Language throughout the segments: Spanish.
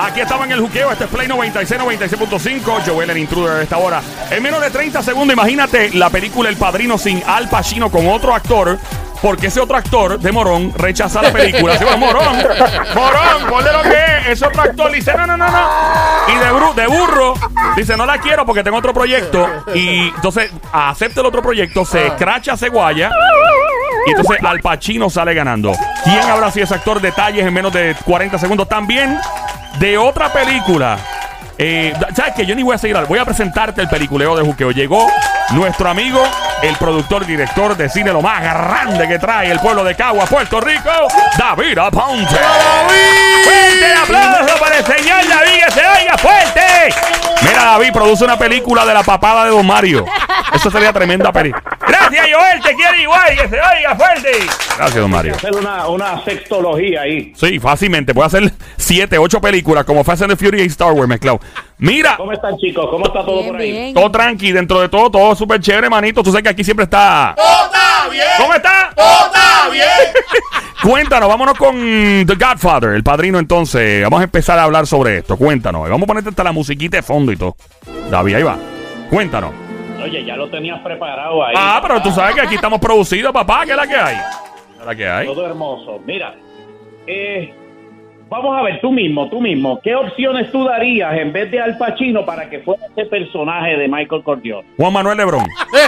Aquí estaba en el juqueo, este es Play 96, 96.5, Joel el intruder de esta hora. En menos de 30 segundos, imagínate la película El Padrino sin Al Pacino con otro actor, porque ese otro actor de Morón rechaza la película. Se va, Morón, Morón, ponle lo que es. Ese otro actor dice, no, no, no, no. Y de, bru- de burro, dice, no la quiero porque tengo otro proyecto. Y entonces acepta el otro proyecto, se escracha, se guaya. Y entonces Al Pacino sale ganando. ¿Quién habrá sido ese actor? Detalles en menos de 40 segundos. También de otra película. Eh, ¿Sabes qué? Yo ni voy a seguir. al- Voy a presentarte el peliculeo de Juqueo. Llegó nuestro amigo, el productor, director de cine, lo más grande que trae el pueblo de Cagua, Puerto Rico, David Aponte. ¡Fuerte el aplauso para el señor David! ¡Que se oiga fuerte! Mira, David produce una película de la papada de Don Mario. Eso sería tremenda película. Gracias, Joel. Te quiero igual. Que se oiga fuerte. Gracias, Don Mario. hacer una, una sextología ahí. Sí, fácilmente. Puedo hacer siete, ocho películas como Fast and the Fury y Star Wars mezclado. Mira, ¿Cómo están, chicos? ¿Cómo está todo Bien, por ahí? bien. todo tranqui, dentro de todo, todo súper chévere, manito. Tú sabes que aquí siempre está. ¡Todo está bien! ¿Cómo está? ¡Todo está bien! Cuéntanos, vámonos con The Godfather, el padrino entonces. Vamos a empezar a hablar sobre esto. Cuéntanos. Vamos a ponerte hasta la musiquita de fondo y todo. David, ahí va. Cuéntanos. Oye, ya lo tenías preparado ahí. Ah, pero tú sabes que aquí estamos producidos, papá. ¿Qué es la que hay? ¿Qué es la que hay? Todo hermoso. Mira, eh, vamos a ver, tú mismo, tú mismo, ¿qué opciones tú darías en vez de Al Pacino para que fuera ese personaje de Michael Corleone? Juan Manuel Lebrón.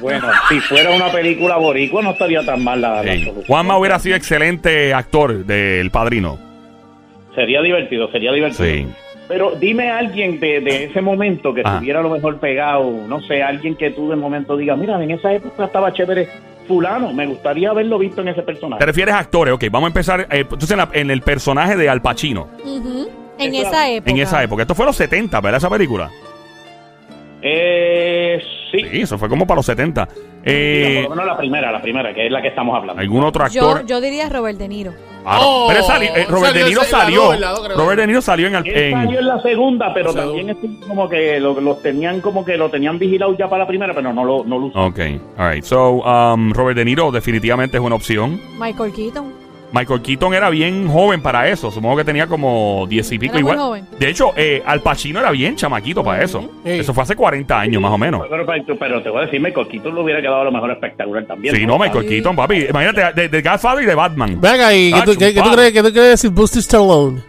Bueno, si fuera una película boricua no estaría tan mal la, la Sí. Juanma hubiera sido excelente actor del padrino. Sería divertido, sería divertido. Sí. Pero dime a alguien de, de ese momento que Ah. estuviera a lo mejor pegado, no sé, alguien que tú de momento digas, mira, en esa época estaba chévere fulano, me gustaría haberlo visto en ese personaje. ¿Te refieres a actores? Ok, vamos a empezar. eh, entonces, en, la- en el personaje de Al Pacino. En Eso esa época. En esa época. Esto fue los 70, ¿verdad? Esa película. Eh, sí. Sí, eso fue como para los 70. Digo, Eh, por lo menos la primera, la primera, que es la que estamos hablando. ¿Algún otro actor? Yo, yo diría Robert De Niro. Ah, Oh, pero sali- eh, Robert salió De Niro salió. dos, en la dos, creo. Robert De Niro salió en el. En- salió en la segunda, pero O sea, también es como que lo, los tenían como que lo tenían vigilado ya para la primera, pero no lo, no lo usaron. Ok, alright. So, um, Robert De Niro definitivamente es una opción. Michael Keaton. Michael Keaton era bien joven para eso. Supongo que tenía como 10 y pico Era muy igual. joven. De hecho, eh, Al Pacino era bien chamaquito para eso. Sí. Eso fue hace 40 años más o menos. Pero, pero, pero te voy a decir, Michael Keaton lo hubiera quedado a lo mejor espectacular también. Sí, no, Michael Keaton, papi. Imagínate, de, de Godfather y de Batman. Venga, ¿y qué tú, qué- qué tú crees, qué tú crees Buster Stallone?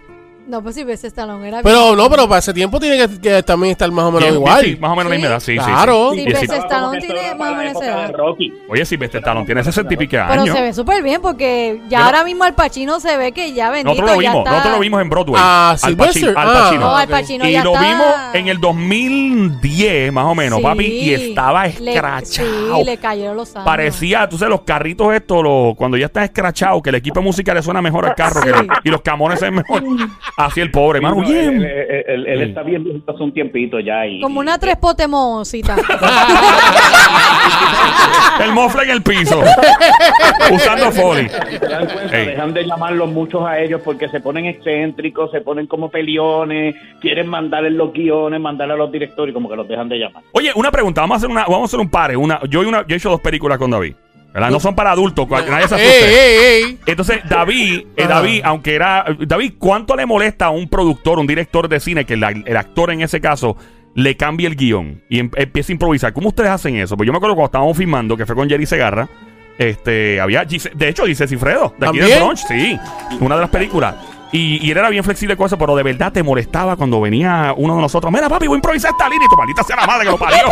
No, pues si ves Stallone era Pero no, pero para ese tiempo tiene que, que también estar más o menos Bien, igual. sí, más o menos la misma edad, sí, sí, sí. Claro. Sí, Y sí. ese Stallone tiene más o menos esa edad. Rocky. Oye, si Veste Stallone tiene 60 y pico Pero años. se ve súper bien porque ya Pero- ahora mismo Al Pacino se ve que ya bendito Nosotros lo ya vimos, está. nosotros lo vimos en Broadway. Ah, Al Sylvester. Pacino. Al Ah. Pacino. No, Al ok. Pacino y ya lo está- vimos en el 2010, más o menos, Sí. papi, y estaba Le- escrachado. Sí, le cayeron los años. Parecía, tú sabes, los carritos estos, los, cuando ya están escrachados, que el equipo de música le suena mejor al carro que Sí. y los camones se ven mejor. Así el pobre, hermano, Sí, bien. Él, él- él- él está bien viejito hace un tiempito ya. Y, Como una tres potemosita. El mofle en el piso. Usando foley. Si se dan cuenta, Ey. dejan de llamarlos muchos a ellos porque se ponen excéntricos, se ponen como peliones, quieren mandarle los guiones, mandarle a los directores, como que los dejan de llamar. Oye, una pregunta, vamos a hacer una, vamos a hacer un pare. Una, yo, y una, yo he hecho dos películas con David. ¿Verdad? No son para adultos, nadie se asuste. Ey, ey, ey. Entonces, David, eh. David, aunque era. David, ¿cuánto le molesta a un productor, un director de cine, que la- el actor en ese caso le cambie el guion y em- empiece a improvisar? ¿Cómo ustedes hacen eso? Pues yo me acuerdo cuando estábamos filmando, que fue con Jerry Segarra, este, había. Gise- de hecho, dice Cifredo, de aquí de ¿También? Bronx, sí, una de las películas. Y, y él era bien flexible con eso, pero de verdad te molestaba cuando venía uno de nosotros. Mira, papi, voy a improvisar esta línea y tu maldita sea la madre que lo parió.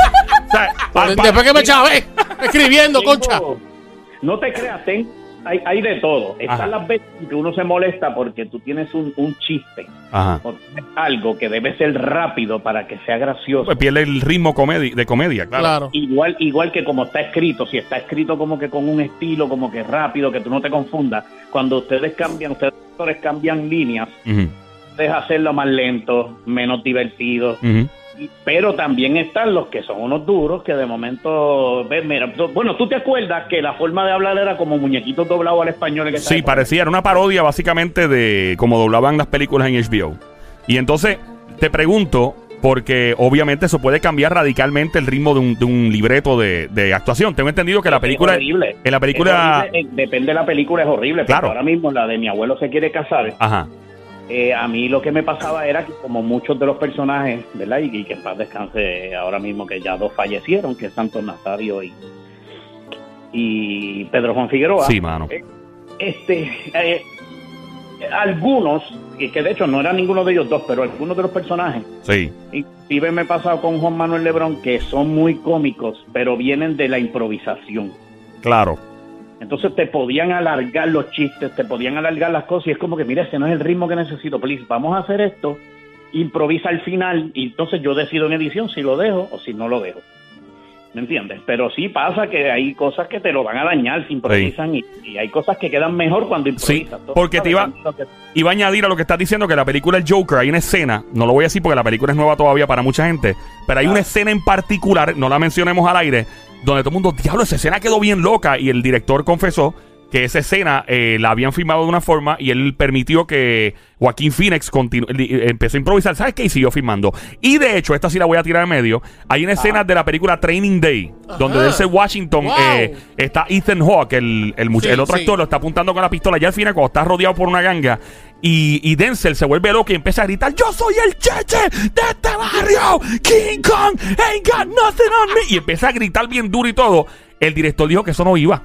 O sea, Después que me chavé, escribiendo, concha. No te creas, ten- hay, hay de todo. Ajá. Están las veces en que uno se molesta porque tú tienes un, un chiste Ajá. o tienes algo que debe ser rápido para que sea gracioso. Pues pierde el ritmo comedi- de comedia, claro. Claro. Igual, igual que como está escrito, si está escrito como que con un estilo, como que rápido, que tú no te confundas, cuando ustedes cambian, ustedes actores cambian líneas, Ujú, es hacerlo más lento, menos divertido. Y- Pero también están los que son unos duros que de momento, ves, mira, bueno, tú te acuerdas que la forma de hablar era como muñequitos doblados al español. Sí, parecía, era una parodia básicamente de cómo doblaban las películas en HBO. Y entonces te pregunto, porque obviamente eso puede cambiar radicalmente el ritmo de un, de un libreto de, de actuación. Tengo entendido que la película... Es horrible. En la película... Es horrible, eh, depende de la película, es horrible. Claro. Pero ahora mismo la de mi abuelo se quiere casar. Ajá. Eh, a mí lo que me pasaba era que como muchos de los personajes, ¿verdad? Y, y que en paz descanse ahora mismo que ya dos fallecieron, que es Santos Nazario y, y Pedro Juan Figueroa. Sí, mano. Eh, Este, eh, algunos, y que de hecho no eran ninguno de ellos dos, pero algunos de los personajes, Sí. inclusive me he pasado con Juan Manuel Lebrón, que son muy cómicos, pero vienen de la improvisación. Claro. Entonces te podían alargar los chistes, te podían alargar las cosas y es como que, mira, ese no es el ritmo que necesito, please, vamos a hacer esto, improvisa al final y entonces yo decido en edición si lo dejo o si no lo dejo. ¿Me entiendes? Pero sí pasa que hay cosas que te lo van a dañar si improvisan y, y hay cosas que quedan mejor cuando Sí, improvisas. Todo porque te iba- que- Iba a añadir a lo que estás diciendo que la película El Joker, hay una escena, no lo voy a decir porque la película es nueva todavía para mucha gente, pero hay una escena en particular, no la mencionemos al aire, donde todo el mundo, diablo, esa escena quedó bien loca y el director confesó que esa escena eh, la habían filmado de una forma y él permitió que Joaquín Phoenix eh, empezó a improvisar, ¿sabes qué? Y siguió filmando. Y de hecho, esta sí la voy a tirar en medio, hay una escena de la película Training Day, donde desde Washington Wow. eh, está Ethan Hawke, el, el, Sí, el otro sí. actor, lo está apuntando con la pistola. Ya al final, cuando está rodeado por una ganga, y, y Denzel se vuelve loco y empieza a gritar: Yo soy el cheche de este barrio. King Kong ain't got nothing on me. Y empieza a gritar bien duro y todo. El director dijo que eso no iba.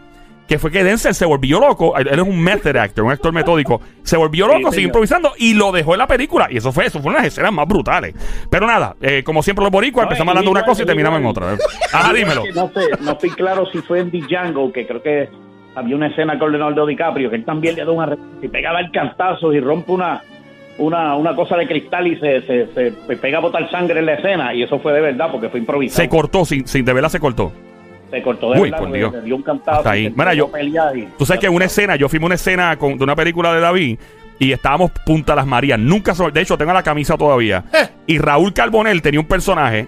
Que fue que Denzel se volvió loco. Él, es un method actor, un actor metódico. Se volvió Sí, loco, siguió señor. improvisando y lo dejó en la película. Y eso fue, eso fue una de las escenas más brutales. Pero nada, eh, como siempre los boricuas, No, empezamos hablando de una cosa y terminamos en otra. Ajá, dímelo. No sé, no estoy claro si fue en Django, que creo que había una escena con Leonardo DiCaprio, que él también le da un arre- y pegaba el cantazo y rompe una, una, una cosa de cristal y se, se, se pega a botar sangre en la escena, y eso fue de verdad porque fue improvisado. Se cortó, sin, sin de verdad se cortó. Se cortó de Uy, verdad, por le- Dios. le dio un cantazo. Hasta ahí. Mira, yo- y- Tú sabes que una escena, yo filmé una escena con- de una película de David y estábamos Punta Las Marías. Nunca, de hecho, tengo la camisa todavía. Eh. Y Raúl Carbonell tenía un personaje.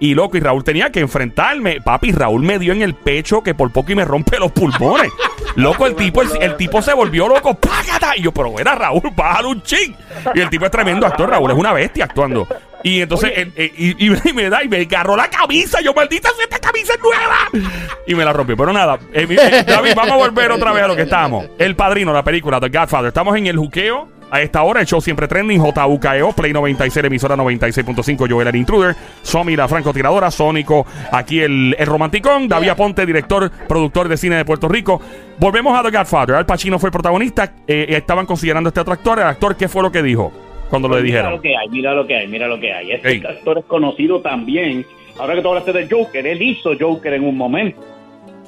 Y loco, y Raúl tenía que enfrentarme. Papi, Raúl me dio en el pecho que por poco y me rompe los pulmones. loco, el tipo, el, el tipo se volvió loco. ¡Págata! Y yo, pero era Raúl, bájalo un ching. Y el tipo es tremendo actor, Raúl, es una bestia actuando. Y entonces, él- eh, y, y- y me da y me agarró la camisa. Yo, maldita sea, esta camisa es nueva. Y me la rompió. Pero nada, eh, eh, David, vamos a volver otra vez a lo que estábamos. El padrino, la película, The Godfather. Estamos en el juqueo. A esta hora, el show siempre trending, JUKEO, Play 96, emisora 96.5, Joel el Intruder, Somi la francotiradora, Sónico, aquí el, el romanticón, David Aponte, director, productor de cine de Puerto Rico. Volvemos a The Godfather. Al Pacino fue el protagonista. eh, estaban considerando este otro actor. El actor, ¿qué fue lo que dijo cuando le Mira dijeron? lo que hay, mira lo que hay, mira lo que hay. Este Ey. actor es conocido también. Ahora que tú hablaste del Joker, él hizo Joker en un momento.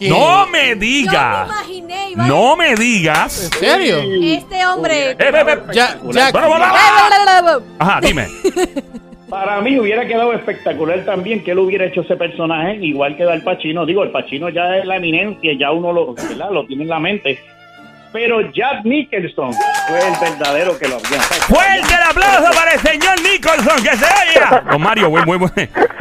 ¿Quién? No me Yo me digas. imaginé, No me digas. ¿En serio? Este hombre. Eh, eh, eh, Ya, ya. Bueno, bueno, bueno. Ajá, dime. Para mí hubiera quedado espectacular también que él hubiera hecho ese personaje igual que Al Pacino. Digo, el Pacino ya es la eminencia, ya uno lo, ¿verdad? lo tiene en la mente. Pero Jack Nicholson fue el verdadero que lo había Fuerte el aplauso para el señor Nicholson, que se oiga. Don Mario, muy, muy, muy.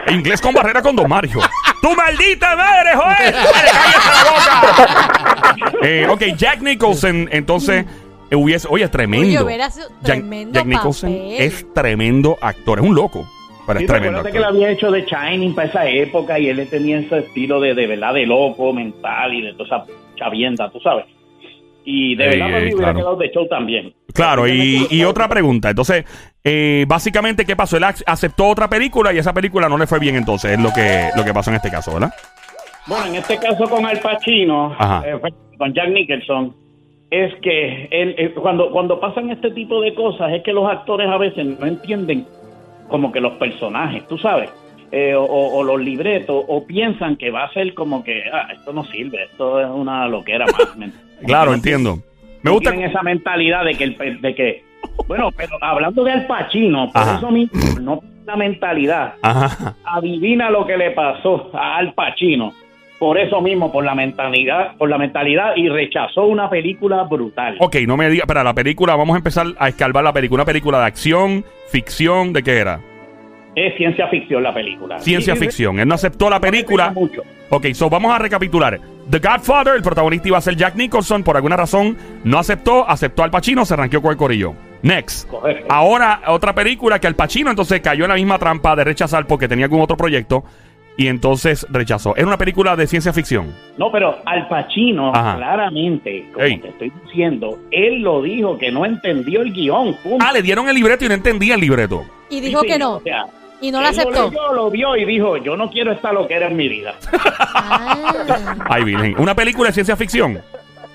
Inglés con barrera con Don Mario. ¡Tu maldita madre, Joel! ¡Dale, cállate la boca! Eh, ok, Jack Nicholson, entonces, hubiese. Oye, es tremendo. Oye, Jack, Nicholson papel. es tremendo actor. Es un loco, pero Sí, es ¿te tremendo acuerdas que actor. él había hecho de Shining para esa época y él tenía ese estilo de, de verdad de loco mental y de toda esa chavienda, tú sabes. Y de Ey, verdad mí hubiera claro. quedado de show también. Claro, y, y otra pregunta. Entonces, eh, básicamente, ¿qué pasó? Él ac- aceptó otra película y esa película no le fue bien entonces. Es lo que, lo que pasó en este caso, ¿verdad? Bueno, en este caso con Al Pacino, eh, con Jack Nicholson, es que él, eh, cuando, cuando pasan este tipo de cosas, es que los actores a veces no entienden como que los personajes, tú sabes, eh, o, o los libretos, o piensan que va a ser como que, ah, esto no sirve, esto es una loquera más. Claro, entiendo. Me gusta. tienen esa mentalidad de que, el, de que bueno, pero hablando de Al Pacino, por Ajá. eso mismo, no la mentalidad, Ajá. adivina lo que le pasó a Al Pacino. Por eso mismo, por la mentalidad, por la mentalidad y rechazó una película brutal. Ok, no me diga, para la película, vamos a empezar a escarbar la película. Una película de acción, ficción, ¿de qué era? Es ciencia ficción la película. Ciencia ficción. Él no aceptó la película. mucho. Ok, so vamos a recapitular. The Godfather, el protagonista iba a ser Jack Nicholson, por alguna razón no aceptó, aceptó al Pacino, se ranqueó con el corillo. Next. Correcto. Ahora, otra película que Al Pacino entonces cayó en la misma trampa de rechazar porque tenía algún otro proyecto y entonces rechazó. Es una película de ciencia ficción. No, pero Al Pacino, Ajá. claramente, como Ey. te estoy diciendo, él lo dijo que no entendió el guion. punto. Ah, le dieron el libreto y no entendía el libreto. Y dijo Sí, sí, que no. o sea, Y no lo aceptó. leyó, lo vio y dijo, yo no quiero esta loquera en mi vida. Ah. Ay, virgen. Una película de ciencia ficción.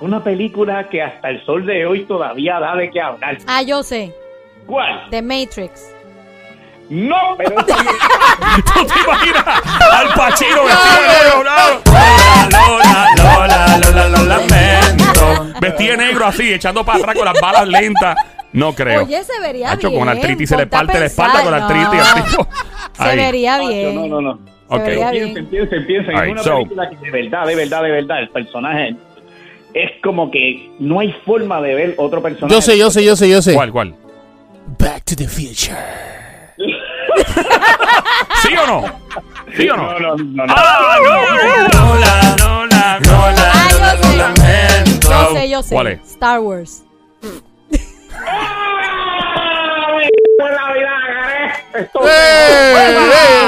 Una película que hasta el sol de hoy todavía da de qué hablar. Ah, yo sé. ¿Cuál? The Matrix. No, pero ¿Tú te imaginas al Pacino vestido de negro? Lola, Lola, Lola, Lola, lo lamento. Vestido de negro así, echando para atrás con las balas lentas. No creo. Oye, se vería bien. con artritis se le Ponte a parte la espalda con artritis. no. al tipo. Se Ahí. vería bien. no, no, no. Se Ok. vería Piensen, bien. piensen, piensen. Es una so- película que de verdad, de verdad, de verdad, el personaje es como que no hay forma de ver otro personaje. Yo sé, yo sé, yo sé, yo sé. ¿Cuál, cuál? Back to the Future. ¿Sí o no? ¿Sí o no? No, no, no, no. ¡Ah, no! Lola, Lola, Lola, Ah, yo Lola, sé. Yo sé, yo sé. ¿Cuál es? Star Wars. Esto ¡Eh!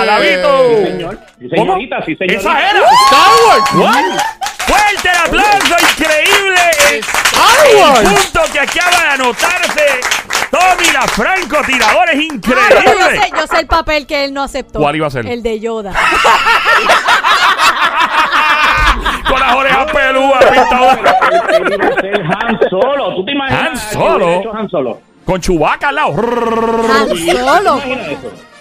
¡Ah, ¡Eh! Señor. Sí, señorita, sí, señorita. ¡Esa era! ¡Star Wars! ¿What? ¡Fuerte el aplauso! ¡Increíble! ¡Star El punto que acaba de anotarse Tommy la francotirador es Ah, pero yo increíble. sé, yo sé el papel que él no aceptó. ¿Cuál iba a ser? El de Yoda. Con las orejas peludas pintadas. Han Solo. ¿Tú te imaginas? Han Solo. Han Solo. Con Chubaca al lado. Han ¿Tú Solo.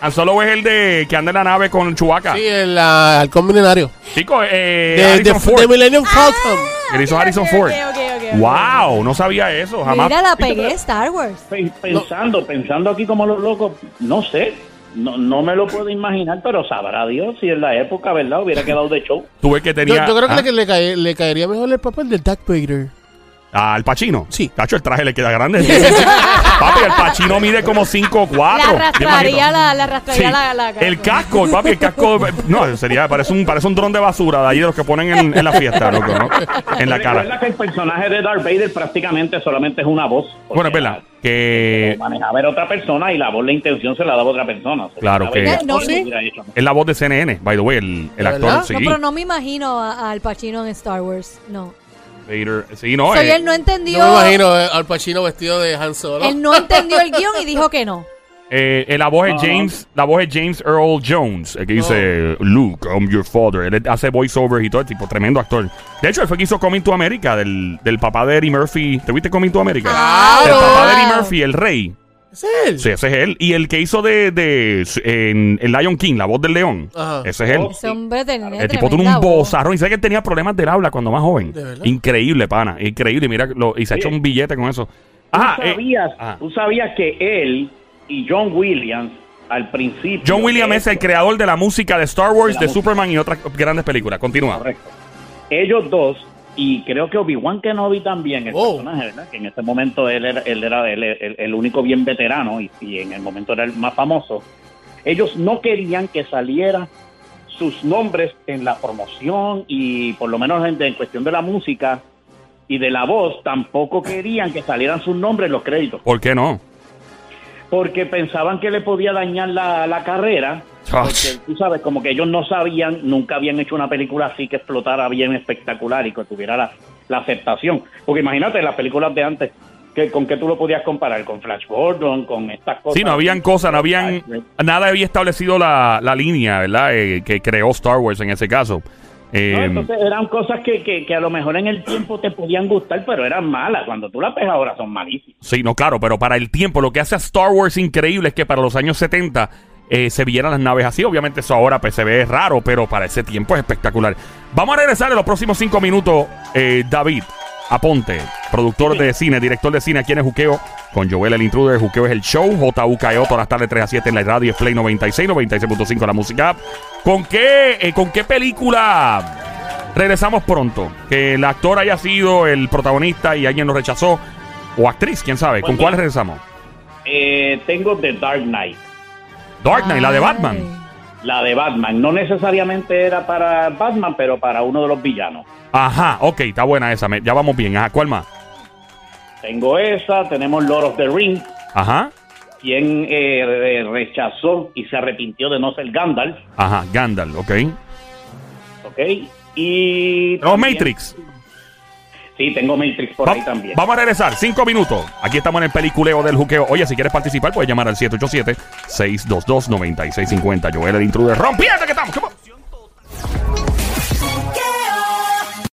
Han Solo es el de que anda en la nave con Chubaca. Sí, el ah, halcón milenario. Chico, eh, De, Harrison de, Ford. de Millennium Falcon. que le hizo Harrison Ford. ok, ok, ok. Wow, no sabía eso jamás. Mira, la pegué Star Wars. Pe- Pensando, pensando aquí como los locos, no sé. No, no me lo puedo imaginar, pero sabrá Dios si en la época, ¿verdad? Hubiera quedado de show. Tuve que Yo, tenía yo creo que ah, le, le, cae- le caería mejor el papel de Darth Vader. Al Pachino. Sí. Cacho, el traje le queda grande. papi, el Pachino mide como 5'4". La arrastraría la, la, Sí. arrastraría la, la el casco, papi, el casco. No, sería, parece un, parece un dron de basura de ahí de los que ponen en, en la fiesta, loco, ¿no? En la cara. Recuerda que el personaje de Darth Vader prácticamente solamente es una voz. Bueno, es verdad. Que manejaba era otra persona y la voz, la intención se la daba otra persona. O sea, Claro que- No, sí. es la voz de CNN, by the way, el, el ¿De actor. Sí. No, pero no me imagino a- al Pacino en Star Wars. No. Vader, sí, no. Soy eh, él no entendió. Yo me imagino eh, al Pacino vestido de Han Solo. Él no entendió el guion y dijo que no. eh, eh, la voz es James, la voz es James Earl Jones, el que dice Luke, I'm your father. Él hace voiceover y todo, tipo tremendo actor. De hecho, él fue que hizo Coming to America del, del papá de Eddie Murphy. ¿Te viste Coming to America? ¡Claro! El papá de. Eddie Murphy, el rey. ¿Es él? Sí, ese es él. Y el que hizo de, de en, en Lion King, la voz del león. Ajá. Ese es él. Ese hombre tenía El tipo tiene tremenda un bozarrón. Y sé que él tenía problemas del habla cuando más joven. ¿De? Increíble, pana. Increíble. Mira, lo, y se ha hecho un billete con eso. ¿Tú, Ah, eh, sabías, ah. tú sabías que él y John Williams al principio... John Williams de es el creador de la música de Star Wars, De de. Superman y otras grandes películas. Continúa. Correcto. Ellos dos, y creo que Obi-Wan Kenobi también, el Oh. personaje, ¿verdad? Que en ese momento él era, él era el, el- el único bien veterano y, y en el momento era el más famoso. Ellos no querían que saliera sus nombres en la promoción y por lo menos en, en cuestión de la música y de la voz, tampoco querían que salieran sus nombres en los créditos, ¿Por qué no? porque pensaban que le podía dañar la, la carrera porque tú sabes, como que ellos no sabían, nunca habían hecho una película así que explotara bien espectacular y que tuviera la, la aceptación. Porque imagínate las películas de antes, que ¿con qué tú lo podías comparar? Con Flash Gordon, con estas cosas. Sí, no habían cosas, no habían. Nada había establecido la, la línea, ¿verdad? Eh, que creó Star Wars en ese caso. Eh, No, entonces eran cosas que, que, que a lo mejor en el tiempo te podían gustar, pero eran malas. Cuando tú las ves ahora son malísimas. Sí, no, claro, pero para el tiempo, lo que hace a Star Wars increíble es que para los años 70 eh, se vieran las naves así. Obviamente eso ahora pues, se ve raro, pero para ese tiempo es espectacular. Vamos a regresar en los próximos cinco minutos. eh, David Aponte, productor de cine, director de cine aquí en el Juqueo, con Joel el Intruder. Juqueo es el show, JUKEO, todas las tardes 3 a 7 en la radio, es Play 96, 96.5 la música. ¿Con qué, eh, ¿Con qué película regresamos pronto? Que el actor haya sido el protagonista y alguien lo rechazó. O actriz, quién sabe. ¿Con Pues cuál regresamos? Tengo The Dark Knight, Dark Knight, la de. Batman. la de Batman. No necesariamente era para Batman, pero para uno de los villanos. Ajá, ok, está buena esa. me- ya vamos bien. Ajá, ¿cuál más? Tengo esa, tenemos Lord of the Rings. Ajá. quien eh, re- rechazó y se arrepintió de no ser Gandalf, Ajá, Gandalf, ok. ¿ok? Y... También- Matrix. Sí, tengo Matrix por Va- ahí también. Vamos a regresar, cinco minutos. Aquí estamos en el peliculeo del juqueo. Oye, si quieres participar, puedes llamar al 787-622-9650. Joel, el intruder. ¡Rompiendo que estamos!